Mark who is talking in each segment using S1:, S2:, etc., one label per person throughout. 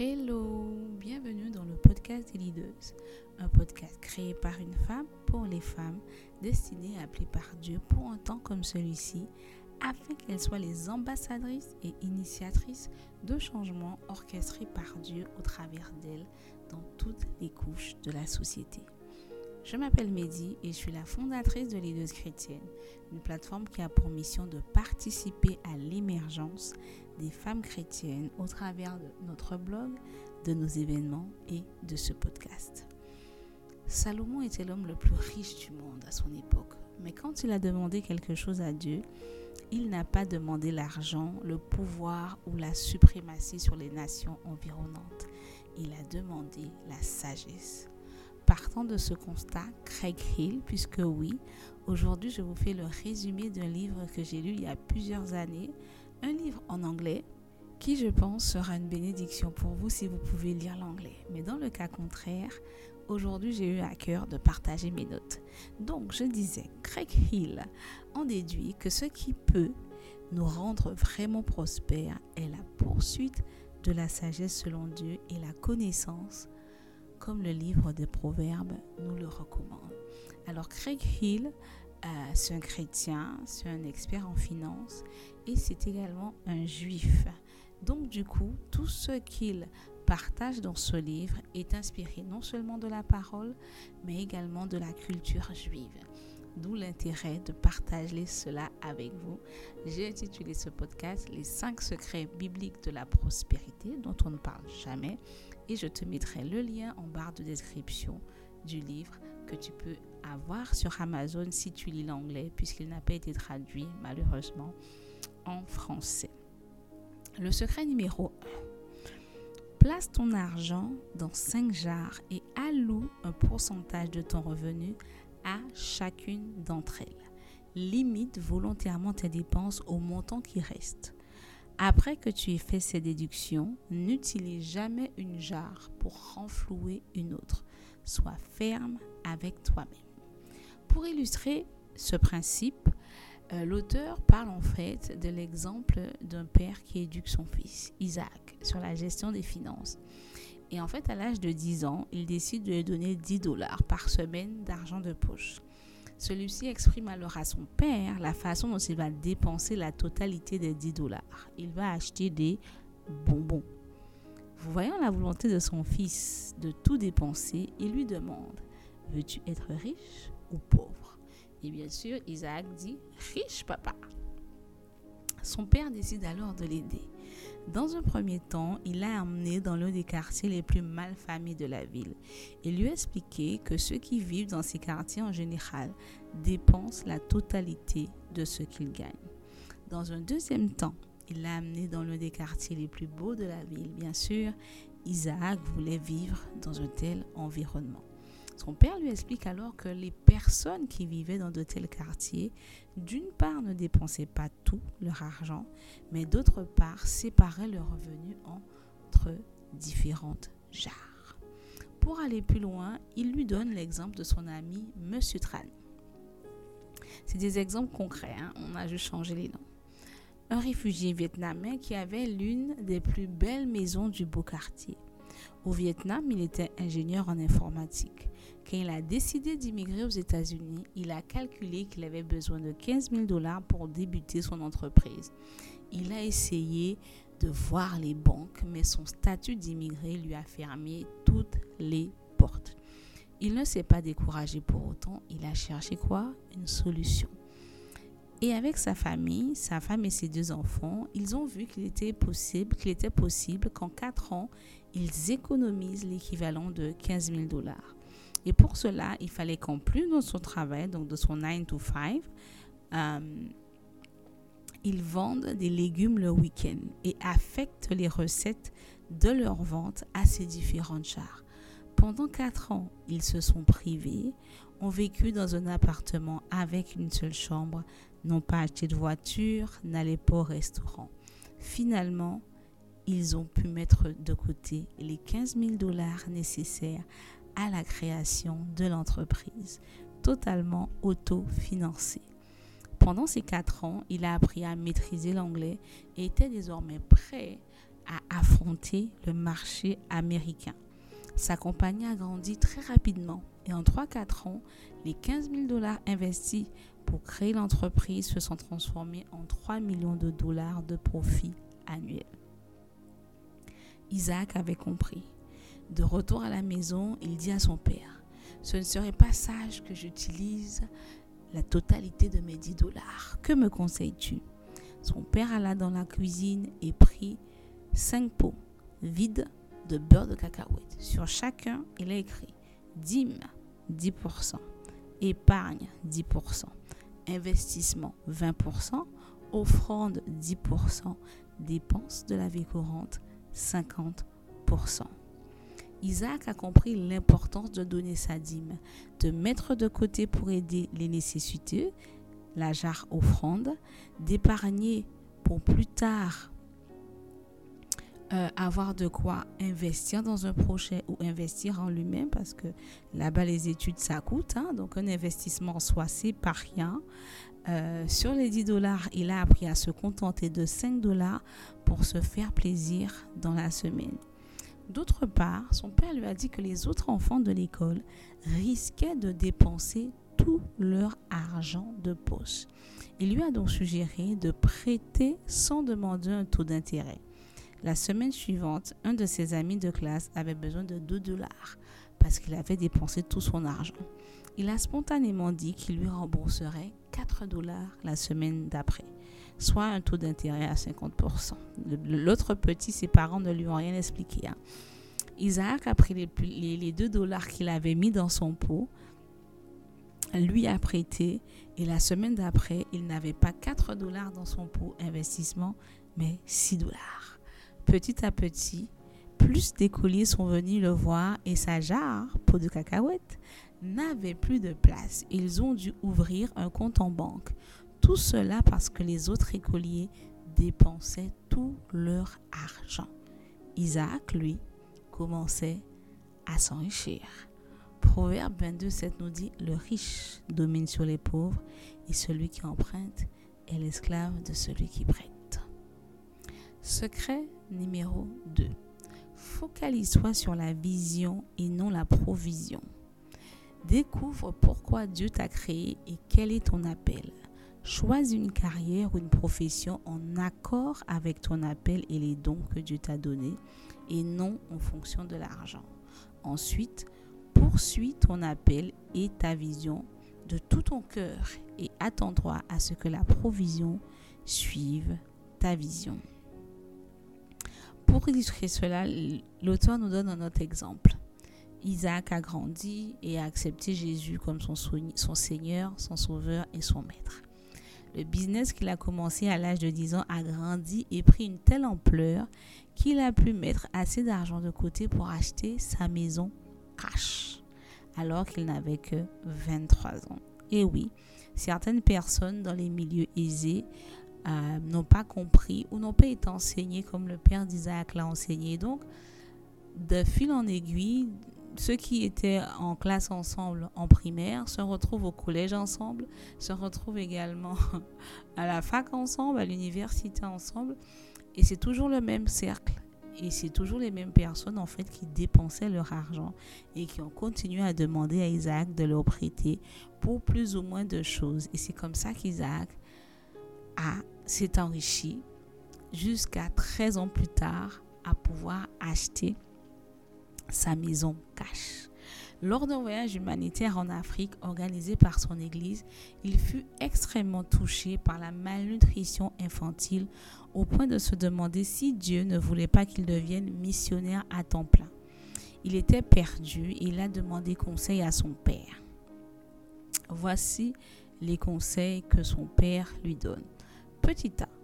S1: Hello, bienvenue dans le podcast des leaders, un podcast créé par une femme pour les femmes, destiné à appeler par Dieu pour un temps comme celui-ci, afin qu'elles soient les ambassadrices et initiatrices de changements orchestrés par Dieu au travers d'elles dans toutes les couches de la société. Je m'appelle Mehdi et je suis la fondatrice de Leaders Chrétiennes, une plateforme qui a pour mission de participer à l'émergence des femmes chrétiennes au travers de notre blog, de nos événements et de ce podcast. Salomon était l'homme le plus riche du monde à son époque, mais quand il a demandé quelque chose à Dieu, il n'a pas demandé l'argent, le pouvoir ou la suprématie sur les nations environnantes. Il a demandé la sagesse. Partant de ce constat, Craig Hill, puisque oui, aujourd'hui je vous fais le résumé d'un livre que j'ai lu il y a plusieurs années, un livre en anglais qui, je pense, sera une bénédiction pour vous si vous pouvez lire l'anglais. Mais dans le cas contraire, aujourd'hui, j'ai eu à cœur de partager mes notes. Donc, je disais, Craig Hill en déduit que ce qui peut nous rendre vraiment prospères est la poursuite de la sagesse selon Dieu et la connaissance, comme le livre des Proverbes nous le recommande. Alors, Craig Hill euh, c'est un chrétien, c'est un expert en finance et c'est également un juif. Donc du coup, tout ce qu'il partage dans ce livre est inspiré non seulement de la parole, mais également de la culture juive. D'où l'intérêt de partager cela avec vous. J'ai intitulé ce podcast Les 5 secrets bibliques de la prospérité dont on ne parle jamais et je te mettrai le lien en barre de description du livre que tu peux avoir sur Amazon si tu lis l'anglais, puisqu'il n'a pas été traduit malheureusement en français. Le secret numéro 1. Place ton argent dans 5 jars et alloue un pourcentage de ton revenu à chacune d'entre elles. Limite volontairement tes dépenses au montant qui reste. Après que tu aies fait ces déductions, n'utilise jamais une jarre pour renflouer une autre. Sois ferme avec toi-même. Pour illustrer ce principe, euh, l'auteur parle en fait de l'exemple d'un père qui éduque son fils, Isaac, sur la gestion des finances. Et en fait, à l'âge de 10 ans, il décide de lui donner 10 dollars par semaine d'argent de poche. Celui-ci exprime alors à son père la façon dont il va dépenser la totalité des 10 dollars. Il va acheter des bonbons. Voyant la volonté de son fils de tout dépenser, il lui demande Veux-tu être riche ou pauvre? Et bien sûr, Isaac dit Riche, papa. Son père décide alors de l'aider. Dans un premier temps, il l'a amené dans l'un des quartiers les plus mal famés de la ville. Il lui a expliqué que ceux qui vivent dans ces quartiers en général dépensent la totalité de ce qu'ils gagnent. Dans un deuxième temps, il l'a amené dans l'un des quartiers les plus beaux de la ville. Bien sûr, Isaac voulait vivre dans un tel environnement. Son père lui explique alors que les personnes qui vivaient dans de tels quartiers, d'une part, ne dépensaient pas tout leur argent, mais d'autre part, séparaient leurs revenus entre différentes jarres. Pour aller plus loin, il lui donne l'exemple de son ami Monsieur Tran. C'est des exemples concrets, hein. on a juste changé les noms. Un réfugié vietnamien qui avait l'une des plus belles maisons du beau quartier. Au Vietnam, il était ingénieur en informatique. Quand il a décidé d'immigrer aux États-Unis, il a calculé qu'il avait besoin de 15 000 dollars pour débuter son entreprise. Il a essayé de voir les banques, mais son statut d'immigré lui a fermé toutes les portes. Il ne s'est pas découragé pour autant, il a cherché quoi? Une solution. Et avec sa famille, sa femme et ses deux enfants, ils ont vu qu'il était possible, qu'il était qu'en quatre ans, ils économisent l'équivalent de 15 000 dollars. Et pour cela, il fallait qu'en plus de son travail, donc de son 9 to 5, euh, ils vendent des légumes le week-end et affectent les recettes de leur vente à ces différentes chars. Pendant quatre ans, ils se sont privés, ont vécu dans un appartement avec une seule chambre, n'ont pas acheté de voiture, n'allaient pas au restaurant. Finalement, ils ont pu mettre de côté les 15 000 dollars nécessaires à la création de l'entreprise, totalement autofinancée. Pendant ces quatre ans, il a appris à maîtriser l'anglais et était désormais prêt à affronter le marché américain. Sa compagnie a grandi très rapidement et en 3-4 ans, les 15 000 dollars investis pour créer l'entreprise se sont transformés en 3 millions de dollars de profit annuel. Isaac avait compris. De retour à la maison, il dit à son père, ce ne serait pas sage que j'utilise la totalité de mes 10 dollars. Que me conseilles-tu? Son père alla dans la cuisine et prit 5 pots vides de beurre de cacahuète. Sur chacun, il a écrit dîme 10%, épargne 10%, investissement 20%, offrande 10%, dépenses de la vie courante 50%. Isaac a compris l'importance de donner sa dîme, de mettre de côté pour aider les nécessiteux, la jarre offrande, d'épargner pour plus tard euh, avoir de quoi investir dans un projet ou investir en lui-même parce que là-bas les études ça coûte hein. donc un investissement en soi c'est pas rien euh, sur les 10 dollars il a appris à se contenter de 5 dollars pour se faire plaisir dans la semaine d'autre part son père lui a dit que les autres enfants de l'école risquaient de dépenser tout leur argent de poche. Il lui a donc suggéré de prêter sans demander un taux d'intérêt. La semaine suivante, un de ses amis de classe avait besoin de 2 dollars parce qu'il avait dépensé tout son argent. Il a spontanément dit qu'il lui rembourserait 4 dollars la semaine d'après, soit un taux d'intérêt à 50%. L'autre petit, ses parents ne lui ont rien expliqué. Hein. Isaac a pris les, les 2 dollars qu'il avait mis dans son pot, lui a prêté et la semaine d'après, il n'avait pas 4 dollars dans son pot investissement, mais 6 dollars. Petit à petit, plus d'écoliers sont venus le voir et sa jarre, peau de cacahuète, n'avait plus de place. Ils ont dû ouvrir un compte en banque. Tout cela parce que les autres écoliers dépensaient tout leur argent. Isaac, lui, commençait à s'enrichir. Proverbe 22, 7 nous dit, le riche domine sur les pauvres et celui qui emprunte est l'esclave de celui qui prête. Secret numéro 2. Focalise-toi sur la vision et non la provision. Découvre pourquoi Dieu t'a créé et quel est ton appel. Choisis une carrière ou une profession en accord avec ton appel et les dons que Dieu t'a donnés et non en fonction de l'argent. Ensuite, poursuis ton appel et ta vision de tout ton cœur et attends-toi à ce que la provision suive ta vision. Pour illustrer cela, l'auteur nous donne un autre exemple. Isaac a grandi et a accepté Jésus comme son, son Seigneur, son Sauveur et son Maître. Le business qu'il a commencé à l'âge de 10 ans a grandi et pris une telle ampleur qu'il a pu mettre assez d'argent de côté pour acheter sa maison cash, alors qu'il n'avait que 23 ans. Et oui, certaines personnes dans les milieux aisés euh, n'ont pas compris ou n'ont pas été enseignés comme le père d'Isaac l'a enseigné. Donc, de fil en aiguille, ceux qui étaient en classe ensemble en primaire se retrouvent au collège ensemble, se retrouvent également à la fac ensemble, à l'université ensemble. Et c'est toujours le même cercle. Et c'est toujours les mêmes personnes en fait qui dépensaient leur argent et qui ont continué à demander à Isaac de leur prêter pour plus ou moins de choses. Et c'est comme ça qu'Isaac s'est enrichi jusqu'à 13 ans plus tard à pouvoir acheter sa maison cash. Lors d'un voyage humanitaire en Afrique organisé par son église, il fut extrêmement touché par la malnutrition infantile au point de se demander si Dieu ne voulait pas qu'il devienne missionnaire à temps plein. Il était perdu et il a demandé conseil à son père. Voici les conseils que son père lui donne. Petit a.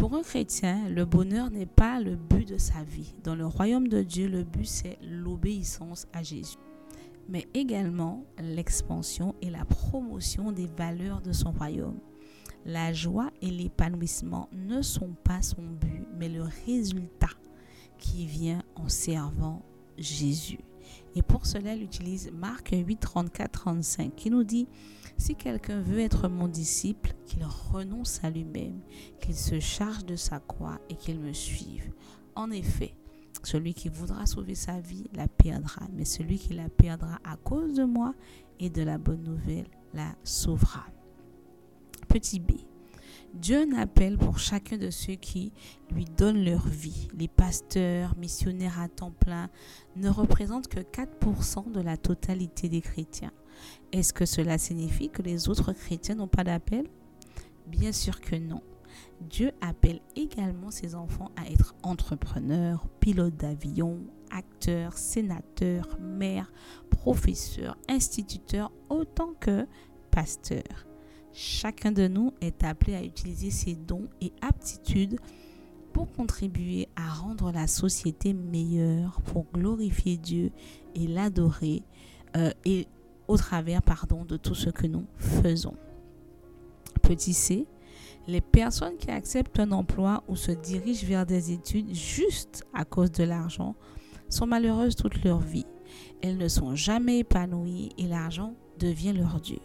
S1: Pour un chrétien, le bonheur n'est pas le but de sa vie. Dans le royaume de Dieu, le but c'est l'obéissance à Jésus, mais également l'expansion et la promotion des valeurs de son royaume. La joie et l'épanouissement ne sont pas son but, mais le résultat qui vient en servant Jésus. Et pour cela, elle utilise Marc 8, 34, 35 qui nous dit si quelqu'un veut être mon disciple, qu'il renonce à lui-même, qu'il se charge de sa croix et qu'il me suive. En effet, celui qui voudra sauver sa vie la perdra, mais celui qui la perdra à cause de moi et de la bonne nouvelle la sauvera. Petit b. Dieu n'appelle pour chacun de ceux qui lui donnent leur vie. Les pasteurs, missionnaires à temps plein ne représentent que 4% de la totalité des chrétiens. Est-ce que cela signifie que les autres chrétiens n'ont pas d'appel? Bien sûr que non. Dieu appelle également ses enfants à être entrepreneurs, pilotes d'avion, acteurs, sénateurs, maires, professeurs, instituteurs, autant que pasteurs. Chacun de nous est appelé à utiliser ses dons et aptitudes pour contribuer à rendre la société meilleure, pour glorifier Dieu et l'adorer, euh, et au travers pardon, de tout ce que nous faisons. Petit c, les personnes qui acceptent un emploi ou se dirigent vers des études juste à cause de l'argent sont malheureuses toute leur vie. Elles ne sont jamais épanouies et l'argent devient leur Dieu.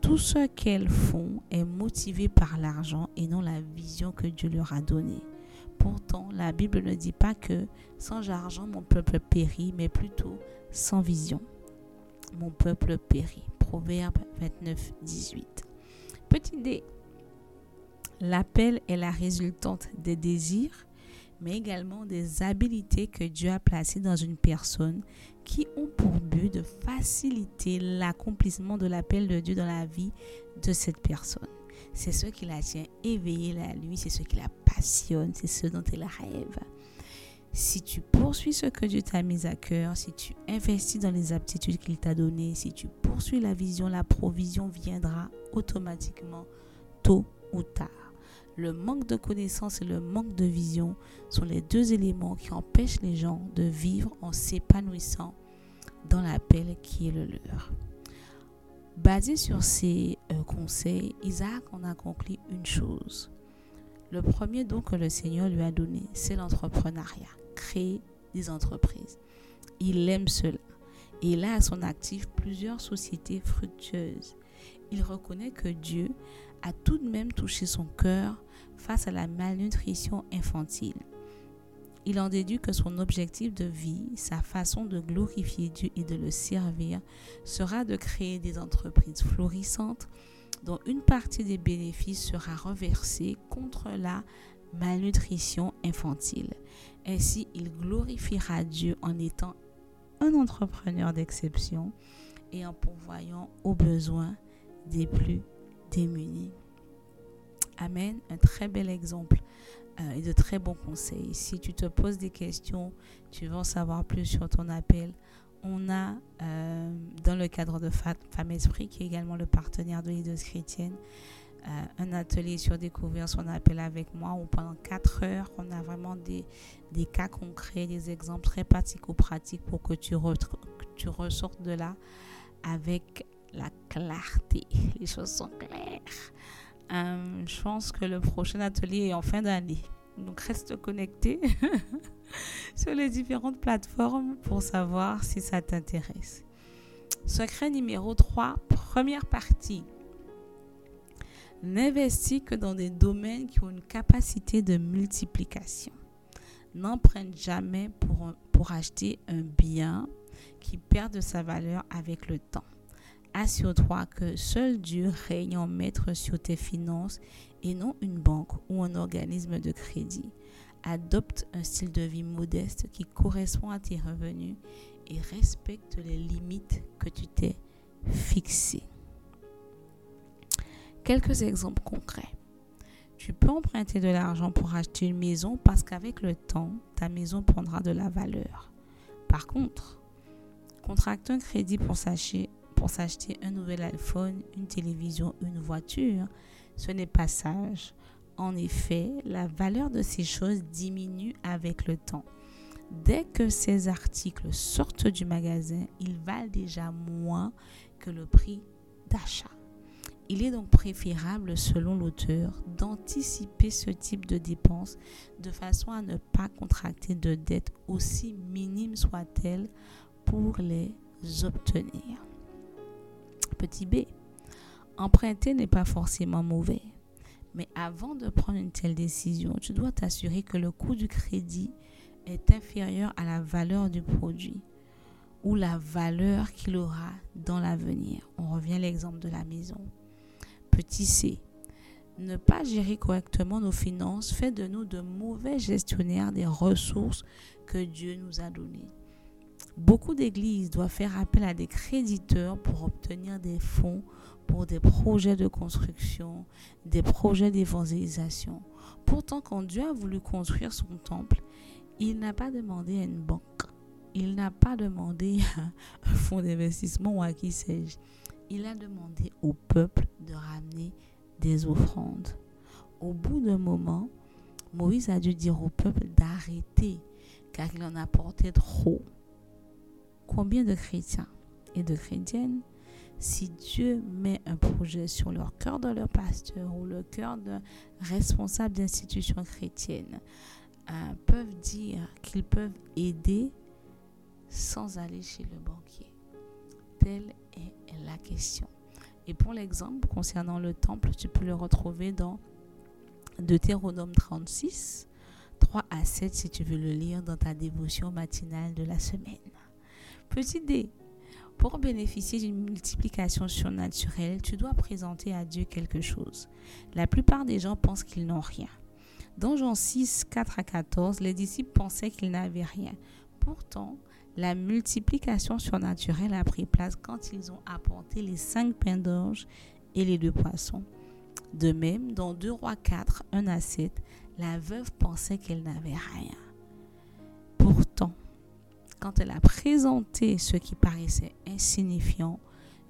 S1: Tout ce qu'elles font est motivé par l'argent et non la vision que Dieu leur a donnée. Pourtant, la Bible ne dit pas que sans argent mon peuple périt, mais plutôt sans vision. Mon peuple périt. Proverbe 29, 18. Petit D. L'appel est la résultante des désirs, mais également des habilités que Dieu a placées dans une personne qui ont pour but de faciliter l'accomplissement de l'appel de Dieu dans la vie de cette personne. C'est ce qui la tient éveillée la nuit, c'est ce qui la passionne, c'est ce dont elle rêve. Si tu poursuis ce que Dieu t'a mis à cœur, si tu investis dans les aptitudes qu'il t'a données, si tu poursuis la vision, la provision viendra automatiquement tôt ou tard. Le manque de connaissances et le manque de vision sont les deux éléments qui empêchent les gens de vivre en s'épanouissant dans l'appel qui est le leur. Basé sur ces euh, conseils, Isaac en a conclu une chose. Le premier don que le Seigneur lui a donné, c'est l'entrepreneuriat, créer des entreprises. Il aime cela. Il a à son actif plusieurs sociétés fructueuses. Il reconnaît que Dieu a tout de même touché son cœur face à la malnutrition infantile. Il en déduit que son objectif de vie, sa façon de glorifier Dieu et de le servir, sera de créer des entreprises florissantes dont une partie des bénéfices sera reversée contre la malnutrition infantile. Ainsi, il glorifiera Dieu en étant un entrepreneur d'exception et en pourvoyant aux besoins des plus démunis. Amen. Un très bel exemple euh, et de très bons conseils. Si tu te poses des questions, tu veux en savoir plus sur ton appel, on a euh, dans le cadre de Femme Esprit, qui est également le partenaire de l'Ideuse chrétienne, euh, un atelier sur découvrir son appel avec moi où pendant 4 heures, on a vraiment des, des cas concrets, des exemples très pratico-pratiques pour que tu, tu ressortes de là avec la clarté. Les choses sont claires. Euh, je pense que le prochain atelier est en fin d'année. Donc reste connecté sur les différentes plateformes pour savoir si ça t'intéresse. Secret numéro 3, première partie. N'investis que dans des domaines qui ont une capacité de multiplication. N'emprunte jamais pour, pour acheter un bien qui perd de sa valeur avec le temps. Assure-toi que seul Dieu règne en maître sur tes finances et non une banque ou un organisme de crédit. Adopte un style de vie modeste qui correspond à tes revenus et respecte les limites que tu t'es fixées. Quelques exemples concrets. Tu peux emprunter de l'argent pour acheter une maison parce qu'avec le temps, ta maison prendra de la valeur. Par contre, contracte un crédit pour s'acheter pour s'acheter un nouvel iPhone, une télévision, une voiture, ce n'est pas sage. En effet, la valeur de ces choses diminue avec le temps. Dès que ces articles sortent du magasin, ils valent déjà moins que le prix d'achat. Il est donc préférable, selon l'auteur, d'anticiper ce type de dépenses de façon à ne pas contracter de dettes aussi minimes soient-elles pour les obtenir petit b. Emprunter n'est pas forcément mauvais, Mais avant de prendre une telle décision, tu dois t'assurer que le coût du crédit est inférieur à la valeur du produit ou la valeur qu'il aura dans l'avenir. On revient à l'exemple de la maison. Petit c. Ne pas gérer correctement nos finances fait de nous de mauvais gestionnaires des ressources que Dieu nous a données. Beaucoup d'églises doivent faire appel à des créditeurs pour obtenir des fonds pour des projets de construction, des projets d'évangélisation. Pourtant, quand Dieu a voulu construire son temple, il n'a pas demandé à une banque, il n'a pas demandé à un fonds d'investissement ou à qui sais-je. Il a demandé au peuple de ramener des offrandes. Au bout d'un moment, Moïse a dû dire au peuple d'arrêter car il en apportait trop. Combien de chrétiens et de chrétiennes si Dieu met un projet sur leur cœur de leur pasteur ou le cœur d'un responsable d'institution chrétienne, euh, peuvent dire qu'ils peuvent aider sans aller chez le banquier. Telle est la question. Et pour l'exemple concernant le temple, tu peux le retrouver dans Deutéronome 36, 3 à 7 si tu veux le lire dans ta dévotion matinale de la semaine. Petit D, pour bénéficier d'une multiplication surnaturelle, tu dois présenter à Dieu quelque chose. La plupart des gens pensent qu'ils n'ont rien. Dans Jean 6, 4 à 14, les disciples pensaient qu'ils n'avaient rien. Pourtant, la multiplication surnaturelle a pris place quand ils ont apporté les cinq pains d'orge et les deux poissons. De même, dans 2 Rois 4, 1 à 7, la veuve pensait qu'elle n'avait rien. Quand elle a présenté ce qui paraissait insignifiant,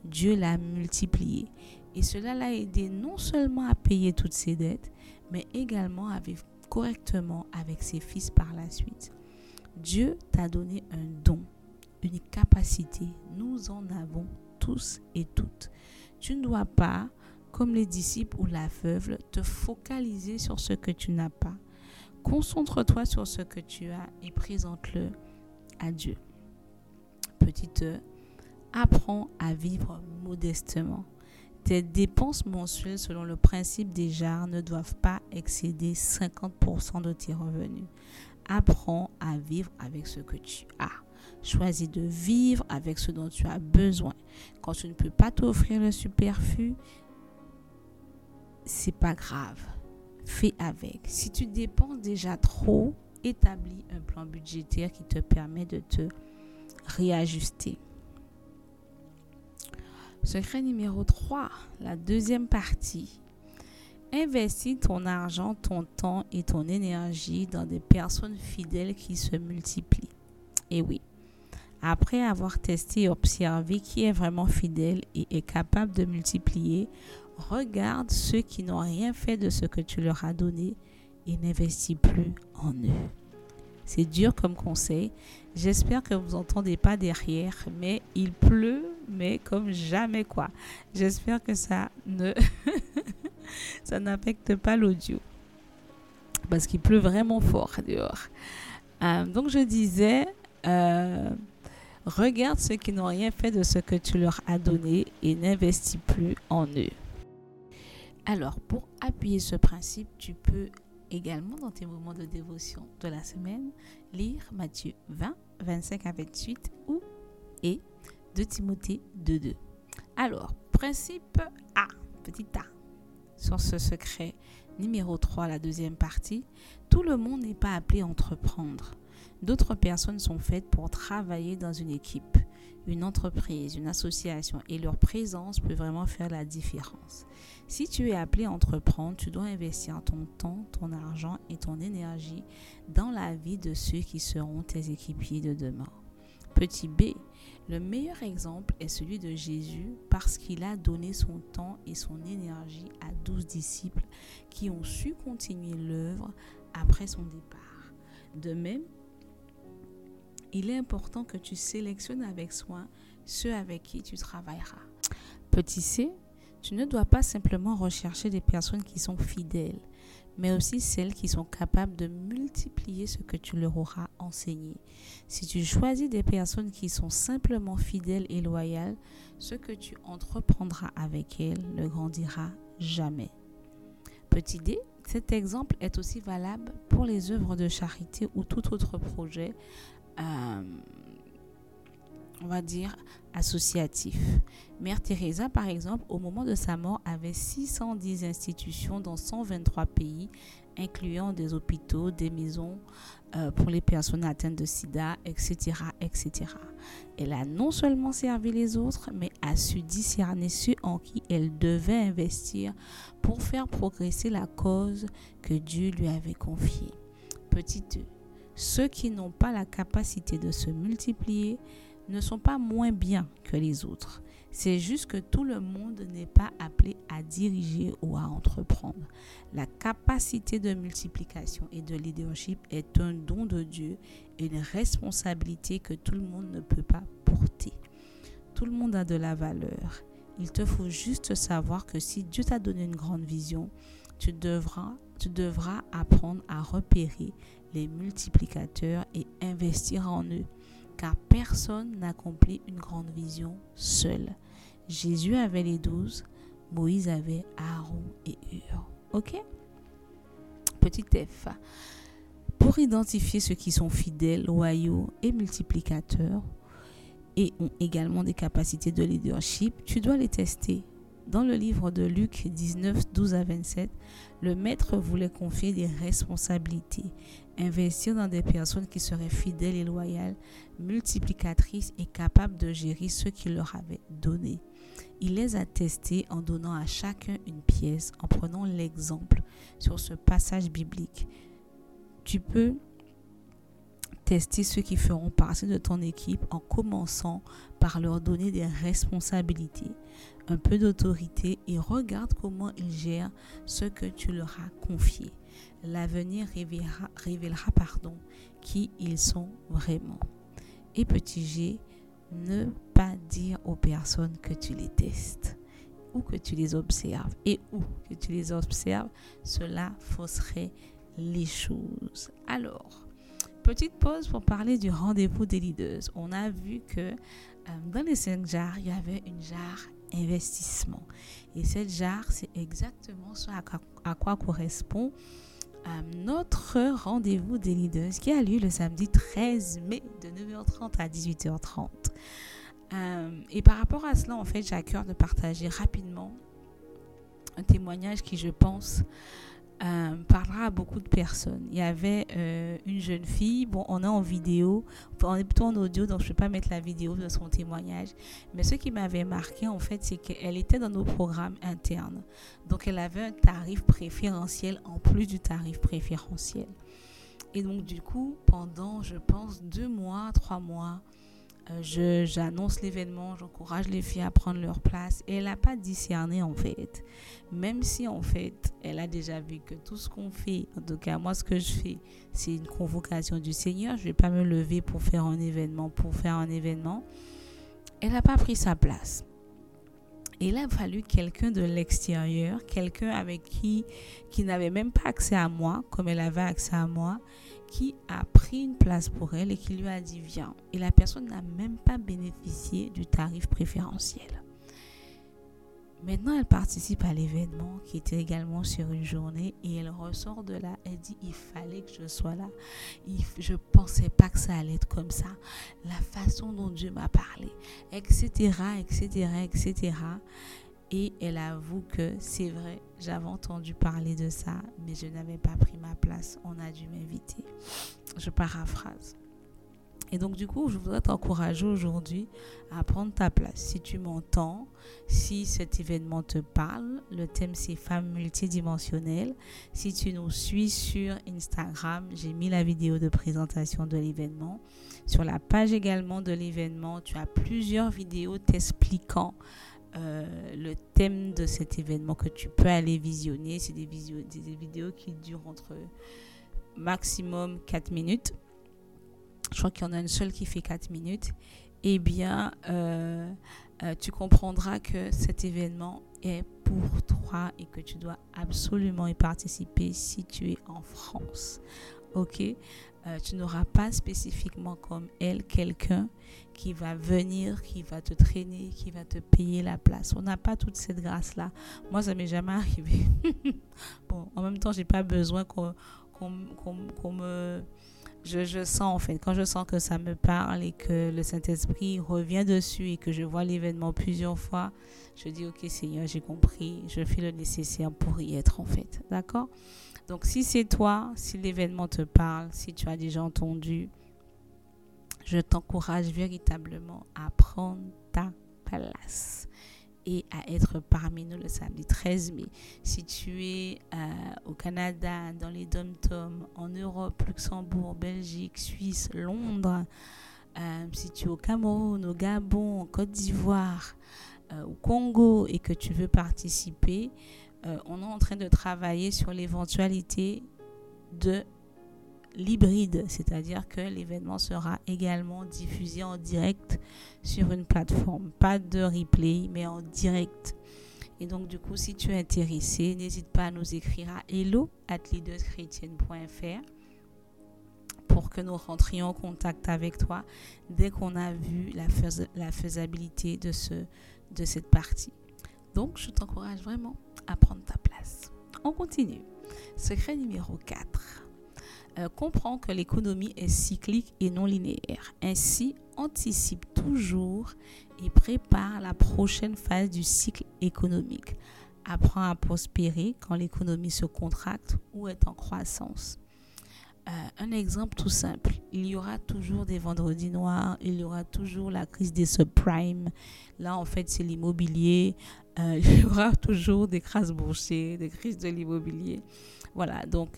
S1: Dieu l'a multiplié. Et cela l'a aidé non seulement à payer toutes ses dettes, mais également à vivre correctement avec ses fils par la suite. Dieu t'a donné un don, une capacité. Nous en avons tous et toutes. Tu ne dois pas, comme les disciples ou la veuve, te focaliser sur ce que tu n'as pas. Concentre-toi sur ce que tu as et présente-le Dieu. Petite e, apprends à vivre modestement. Tes dépenses mensuelles selon le principe des jars ne doivent pas excéder 50% de tes revenus. Apprends à vivre avec ce que tu as. Choisis de vivre avec ce dont tu as besoin. Quand tu ne peux pas t'offrir le superflu, c'est pas grave. Fais avec. Si tu dépenses déjà trop, établis un plan budgétaire qui te permet de te réajuster. Secret numéro 3, la deuxième partie. Investis ton argent, ton temps et ton énergie dans des personnes fidèles qui se multiplient. Et oui, après avoir testé et observé qui est vraiment fidèle et est capable de multiplier, regarde ceux qui n'ont rien fait de ce que tu leur as donné et n'investis plus en eux. C'est dur comme conseil. J'espère que vous n'entendez pas derrière, mais il pleut, mais comme jamais quoi. J'espère que ça ne ça n'affecte pas l'audio parce qu'il pleut vraiment fort dehors. Euh, donc je disais, euh, regarde ceux qui n'ont rien fait de ce que tu leur as donné et n'investis plus en eux. Alors pour appuyer ce principe, tu peux également dans tes moments de dévotion de la semaine, lire Matthieu 20, 25 à 28 ou et de Timothée 2.2. Alors, principe A, petit A, sur ce secret numéro 3, la deuxième partie, tout le monde n'est pas appelé à entreprendre. D'autres personnes sont faites pour travailler dans une équipe, une entreprise, une association et leur présence peut vraiment faire la différence. Si tu es appelé à entreprendre, tu dois investir ton temps, ton argent et ton énergie dans la vie de ceux qui seront tes équipiers de demain. Petit B, le meilleur exemple est celui de Jésus parce qu'il a donné son temps et son énergie à douze disciples qui ont su continuer l'œuvre après son départ. De même, il est important que tu sélectionnes avec soin ceux avec qui tu travailleras. Petit C, tu ne dois pas simplement rechercher des personnes qui sont fidèles, mais aussi celles qui sont capables de multiplier ce que tu leur auras enseigné. Si tu choisis des personnes qui sont simplement fidèles et loyales, ce que tu entreprendras avec elles ne grandira jamais. Petit D, cet exemple est aussi valable pour les œuvres de charité ou tout autre projet, euh, on va dire, associatif. Mère Teresa, par exemple, au moment de sa mort, avait 610 institutions dans 123 pays, incluant des hôpitaux, des maisons euh, pour les personnes atteintes de sida, etc., etc. Elle a non seulement servi les autres, mais a su discerner ceux en qui elle devait investir pour faire progresser la cause que Dieu lui avait confiée. Petit e, ceux qui n'ont pas la capacité de se multiplier ne sont pas moins bien que les autres. C'est juste que tout le monde n'est pas appelé à diriger ou à entreprendre. La capacité de multiplication et de leadership est un don de Dieu une responsabilité que tout le monde ne peut pas porter. Tout le monde a de la valeur. Il te faut juste savoir que si Dieu t'a donné une grande vision, tu devras, tu devras apprendre à repérer les multiplicateurs et investir en eux car personne n'accomplit une grande vision seul. Jésus avait les douze, Moïse avait Aaron et Hur. Ok? Petit F. Pour identifier ceux qui sont fidèles, loyaux et multiplicateurs et ont également des capacités de leadership, tu dois les tester. Dans le livre de Luc 19, 12 à 27, le maître voulait confier des responsabilités, investir dans des personnes qui seraient fidèles et loyales, multiplicatrices et capables de gérer ce qu'il leur avait donné. Il les a testés en donnant à chacun une pièce, en prenant l'exemple sur ce passage biblique. Tu peux tester ceux qui feront partie de ton équipe en commençant par leur donner des responsabilités, un peu d'autorité et regarde comment ils gèrent ce que tu leur as confié. L'avenir révélera, révélera pardon, qui ils sont vraiment. Et petit G, ne pas dire aux personnes que tu les testes ou que tu les observes et où que tu les observes, cela fausserait les choses. Alors, Petite pause pour parler du rendez-vous des leaders. On a vu que euh, dans les cinq jars, il y avait une jarre investissement. Et cette jarre, c'est exactement ce à, quoi correspond notre rendez-vous des leaders qui a lieu le samedi 13 mai de 9h30 à 18h30. Euh, et par rapport à cela, en fait, j'ai à cœur de partager rapidement un témoignage qui, je pense, euh, parlera à beaucoup de personnes. Il y avait euh, une jeune fille, bon, on est en vidéo, on est plutôt en audio, donc je ne vais pas mettre la vidéo de son témoignage. Mais ce qui m'avait marqué, en fait, c'est qu'elle était dans nos programmes internes. Donc, elle avait un tarif préférentiel en plus du tarif préférentiel. Et donc, du coup, pendant, je pense, deux mois, trois mois, euh, j'annonce l'événement, j'encourage les filles à prendre leur place. Et elle n'a pas discerné en fait. Même si en fait, elle a déjà vu que tout ce qu'on fait, en tout cas moi ce que je fais, c'est une convocation du Seigneur. Je ne vais pas me lever pour faire un événement, pour faire un événement. Elle n'a pas pris sa place. il a fallu quelqu'un de l'extérieur, quelqu'un avec qui, qui n'avait même pas accès à moi, comme elle avait accès à moi, qui a pris une place pour elle et qui lui a dit viens. Et la personne n'a même pas bénéficié du tarif préférentiel. Maintenant, elle participe à l'événement qui était également sur une journée et elle ressort de là. Elle dit il fallait que je sois là. je ne pensais pas que ça allait être comme ça. La façon dont Dieu m'a parlé, etc., etc., etc. Et elle avoue que c'est vrai, j'avais entendu parler de ça, mais je n'avais pas pris ma place. On a dû m'inviter. Je paraphrase. Et donc du coup, je voudrais t'encourager aujourd'hui à prendre ta place. Si tu m'entends, si cet événement te parle, le thème c'est femmes multidimensionnelles. Si tu nous suis sur Instagram, j'ai mis la vidéo de présentation de l'événement. Sur la page également de l'événement, tu as plusieurs vidéos t'expliquant euh, le thème de cet événement que tu peux aller visionner. C'est des, vidéos qui durent entre maximum 4 minutes. Je crois qu'il y en a une seule qui fait 4 minutes. Eh bien, euh, euh, tu comprendras que cet événement est pour toi et que tu dois absolument y participer si tu es en France. Ok? Euh, tu n'auras pas spécifiquement comme elle quelqu'un qui va venir, qui va te traîner, qui va te payer la place. On n'a pas toute cette grâce-là. Moi, ça m'est jamais arrivé. bon, en même temps, j'ai pas besoin qu'on me... Je, je, sens en fait, quand je sens que ça me parle et que le Saint-Esprit revient dessus et que je vois l'événement plusieurs fois, je dis ok Seigneur, j'ai compris, je fais le nécessaire pour y être en fait. D'accord? Donc si c'est toi, si l'événement te parle, si tu as déjà entendu, je t'encourage véritablement à prendre ta place et à être parmi nous le samedi 13 mai. Si tu es euh, au Canada, dans les dom-toms, en Europe, Luxembourg, Belgique, Suisse, Londres, euh, si tu es au Cameroun, au Gabon, en Côte d'Ivoire, euh, au Congo et que tu veux participer, euh, on est en train de travailler sur l'éventualité de l'hybride, c'est-à-dire que l'événement sera également diffusé en direct sur une plateforme, pas de replay, mais en direct. Et donc, du coup, si tu es intéressé, n'hésite pas à nous écrire à hello pour que nous rentrions en contact avec toi dès qu'on a vu la, faisabilité de cette partie. Donc, je t'encourage vraiment à prendre ta place. On continue. Secret numéro 4. Euh, comprends que l'économie est cyclique et non linéaire. Ainsi, anticipe toujours et prépare la prochaine phase du cycle économique. Apprends à prospérer quand l'économie se contracte ou est en croissance. Euh, un exemple tout simple, il y aura toujours des vendredis noirs, il y aura toujours la crise des subprimes. Là, en fait, c'est l'immobilier. Euh, il y aura toujours des crasses boursiers, des crises de l'immobilier. Voilà, donc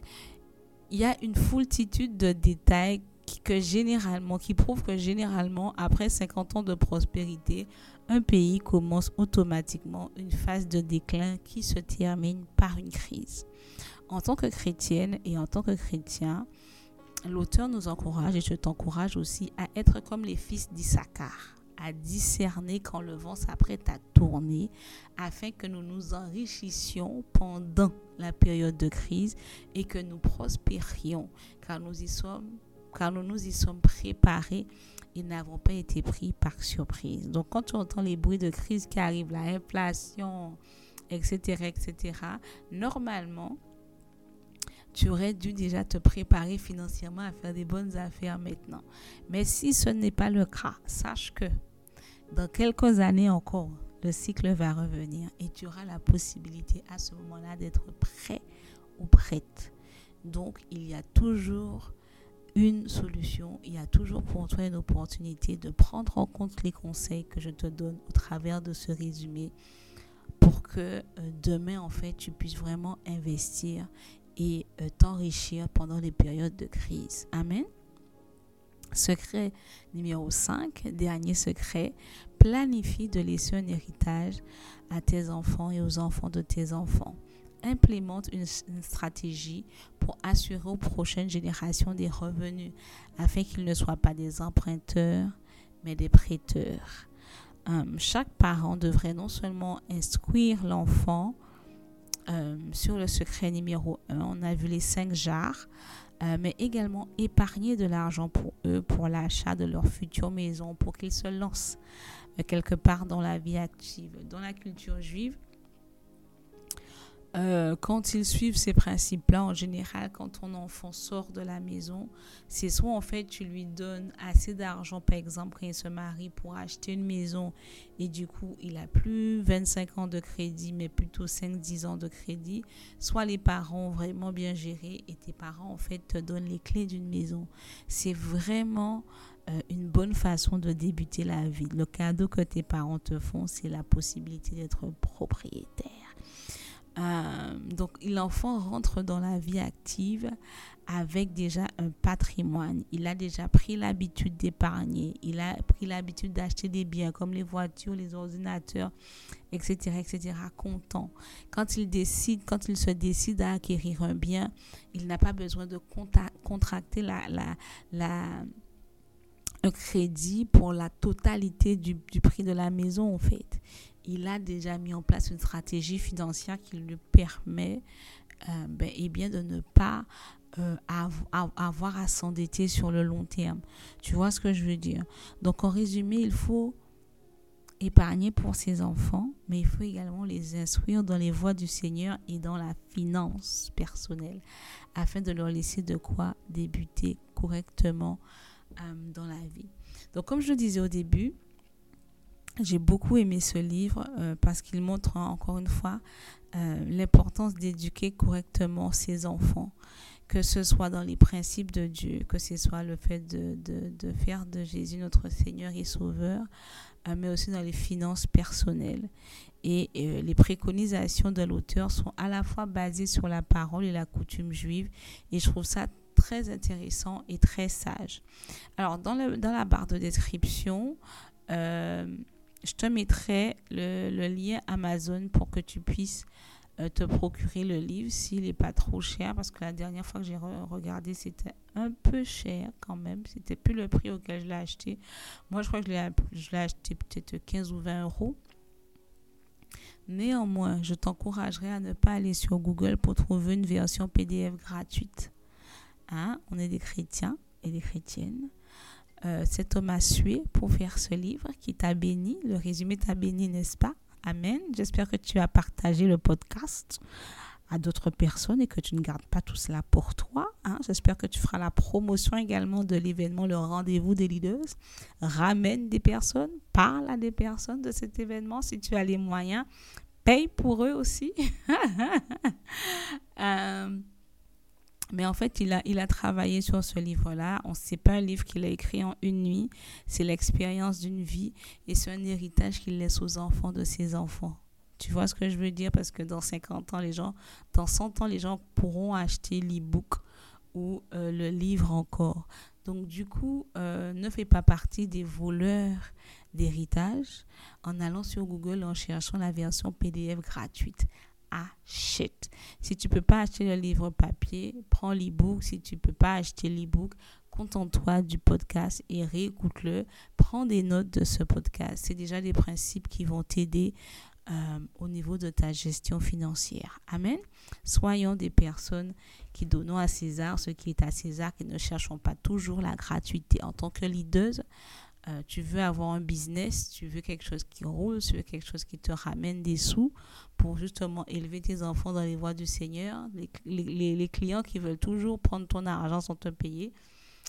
S1: il y a une foultitude de détails qui, généralement, qui prouvent que généralement, après 50 ans de prospérité, un pays commence automatiquement une phase de déclin qui se termine par une crise. En tant que chrétienne et en tant que chrétien, l'auteur nous encourage, et je t'encourage aussi, à être comme les fils d'Issachar à discerner quand le vent s'apprête à tourner afin que nous nous enrichissions pendant la période de crise et que nous prospérions car nous y sommes car nous nous y sommes préparés et n'avons pas été pris par surprise. Donc quand tu entends les bruits de crise qui arrivent, la inflation, etc., etc., normalement, tu aurais dû déjà te préparer financièrement à faire des bonnes affaires maintenant. Mais si ce n'est pas le cas, sache que dans quelques années encore, le cycle va revenir et tu auras la possibilité à ce moment-là d'être prêt ou prête. Donc, il y a toujours une solution, il y a toujours pour toi une opportunité de prendre en compte les conseils que je te donne au travers de ce résumé pour que euh, demain, en fait, tu puisses vraiment investir et euh, t'enrichir pendant les périodes de crise. Amen. Secret numéro 5, dernier secret, planifie de laisser un héritage à tes enfants et aux enfants de tes enfants. Implémente une, stratégie pour assurer aux prochaines générations des revenus afin qu'ils ne soient pas des emprunteurs, mais des prêteurs. Euh, chaque parent devrait non seulement instruire l'enfant euh, sur le secret numéro 1, on a vu les cinq jars, euh, mais également épargner de l'argent pour eux, pour l'achat de leur future maison, pour qu'ils se lancent euh, quelque part dans la vie active. Dans la culture juive, euh, quand ils suivent ces principes-là, en général, quand ton enfant sort de la maison, c'est soit en fait tu lui donnes assez d'argent, par exemple, quand il se marie pour acheter une maison et du coup il a plus 25 ans de crédit, mais plutôt 5-10 ans de crédit, soit les parents ont vraiment bien géré et tes parents en fait te donnent les clés d'une maison. C'est vraiment euh, une bonne façon de débuter la vie. Le cadeau que tes parents te font, c'est la possibilité d'être propriétaire. Euh, donc l'enfant rentre dans la vie active avec déjà un patrimoine. Il a déjà pris l'habitude d'épargner. Il a pris l'habitude d'acheter des biens comme les voitures, les ordinateurs, etc., etc., content. Quand il décide, quand il se décide à acquérir un bien, il n'a pas besoin de contracter un crédit pour la totalité du prix de la maison, en fait il a déjà mis en place une stratégie financière qui lui permet euh, ben, eh bien, de ne pas euh, avoir à s'endetter sur le long terme. Tu vois ce que je veux dire? Donc en résumé, il faut épargner pour ses enfants, mais il faut également les instruire dans les voies du Seigneur et dans la finance personnelle, afin de leur laisser de quoi débuter correctement euh, dans la vie. Donc comme je le disais au début, j'ai beaucoup aimé ce livre euh, parce qu'il montre hein, encore une fois euh, l'importance d'éduquer correctement ses enfants, que ce soit dans les principes de Dieu, que ce soit le fait de, de, faire de Jésus notre Seigneur et Sauveur, euh, mais aussi dans les finances personnelles. Et les préconisations de l'auteur sont à la fois basées sur la parole et la coutume juive, et je trouve ça très intéressant et très sage. Alors, dans, le, dans la barre de description, je te mettrai le, lien Amazon pour que tu puisses euh, te procurer le livre s'il n'est pas trop cher parce que la dernière fois que j'ai regardé c'était un peu cher quand même. C'était plus le prix auquel je l'ai acheté. Moi je crois que je l'ai acheté peut-être 15 ou 20 euros. Néanmoins je t'encouragerai à ne pas aller sur Google pour trouver une version PDF gratuite. Hein? on est des chrétiens et des chrétiennes euh, cet homme sué pour faire ce livre qui t'a béni. Le résumé t'a béni, n'est-ce pas? Amen. J'espère que tu as partagé le podcast à d'autres personnes et que tu ne gardes pas tout cela pour toi. Hein. J'espère que tu feras la promotion également de l'événement, le rendez-vous des leaders. Ramène des personnes, parle à des personnes de cet événement si tu as les moyens. Paye pour eux aussi. euh, mais en fait, il a, il a travaillé sur ce livre-là. On sait pas un livre qu'il a écrit en une nuit. C'est l'expérience d'une vie et c'est un héritage qu'il laisse aux enfants de ses enfants. Tu vois ce que je veux dire? Parce que dans 50 ans, les gens, dans 100 ans, les gens pourront acheter l'e-book ou euh, le livre encore. Donc, du coup, euh, ne fais pas partie des voleurs d'héritage en allant sur Google en cherchant la version PDF gratuite achète. Si tu peux pas acheter le livre papier, prends l'e-book. Si tu peux pas acheter l'e-book, contente-toi du podcast et réécoute-le. Prends des notes de ce podcast. C'est déjà des principes qui vont t'aider euh, au niveau de ta gestion financière. Amen. Soyons des personnes qui donnons à César ce qui est à César, qui ne cherchons pas toujours la gratuité. En tant que leader, euh, tu veux avoir un business, tu veux quelque chose qui roule, tu veux quelque chose qui te ramène des sous pour justement élever tes enfants dans les voies du Seigneur. Les, clients qui veulent toujours prendre ton argent sans te payer,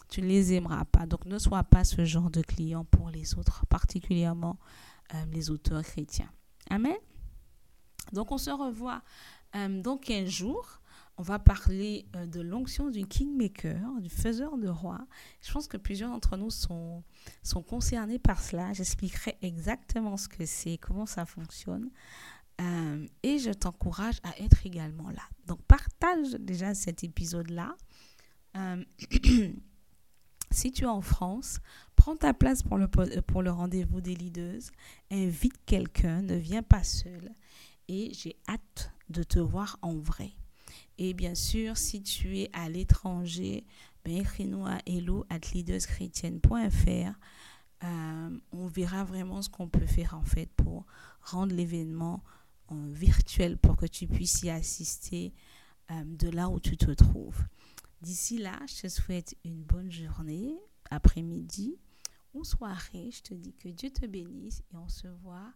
S1: tu ne les aimeras pas. Donc ne sois pas ce genre de client pour les autres, particulièrement euh, les auteurs chrétiens. Amen. Donc on se revoit euh, dans 15 jours on va parler euh, de l'onction du kingmaker, du faiseur de roi. Je pense que plusieurs d'entre nous sont, sont concernés par cela. J'expliquerai exactement ce que c'est, comment ça fonctionne. Euh, et je t'encourage à être également là. Donc partage déjà cet épisode-là. Euh, si tu es en France, prends ta place pour le, pour le rendez-vous des leaders. Invite quelqu'un, ne viens pas seul. Et j'ai hâte de te voir en vrai. Et bien sûr, si tu es à l'étranger, ben, écris-nous à hello at euh, on verra vraiment ce qu'on peut faire en fait pour rendre l'événement euh, virtuel pour que tu puisses y assister euh, de là où tu te trouves. D'ici là, je te souhaite une bonne journée, après-midi ou soirée. Je te dis que Dieu te bénisse et on se voit.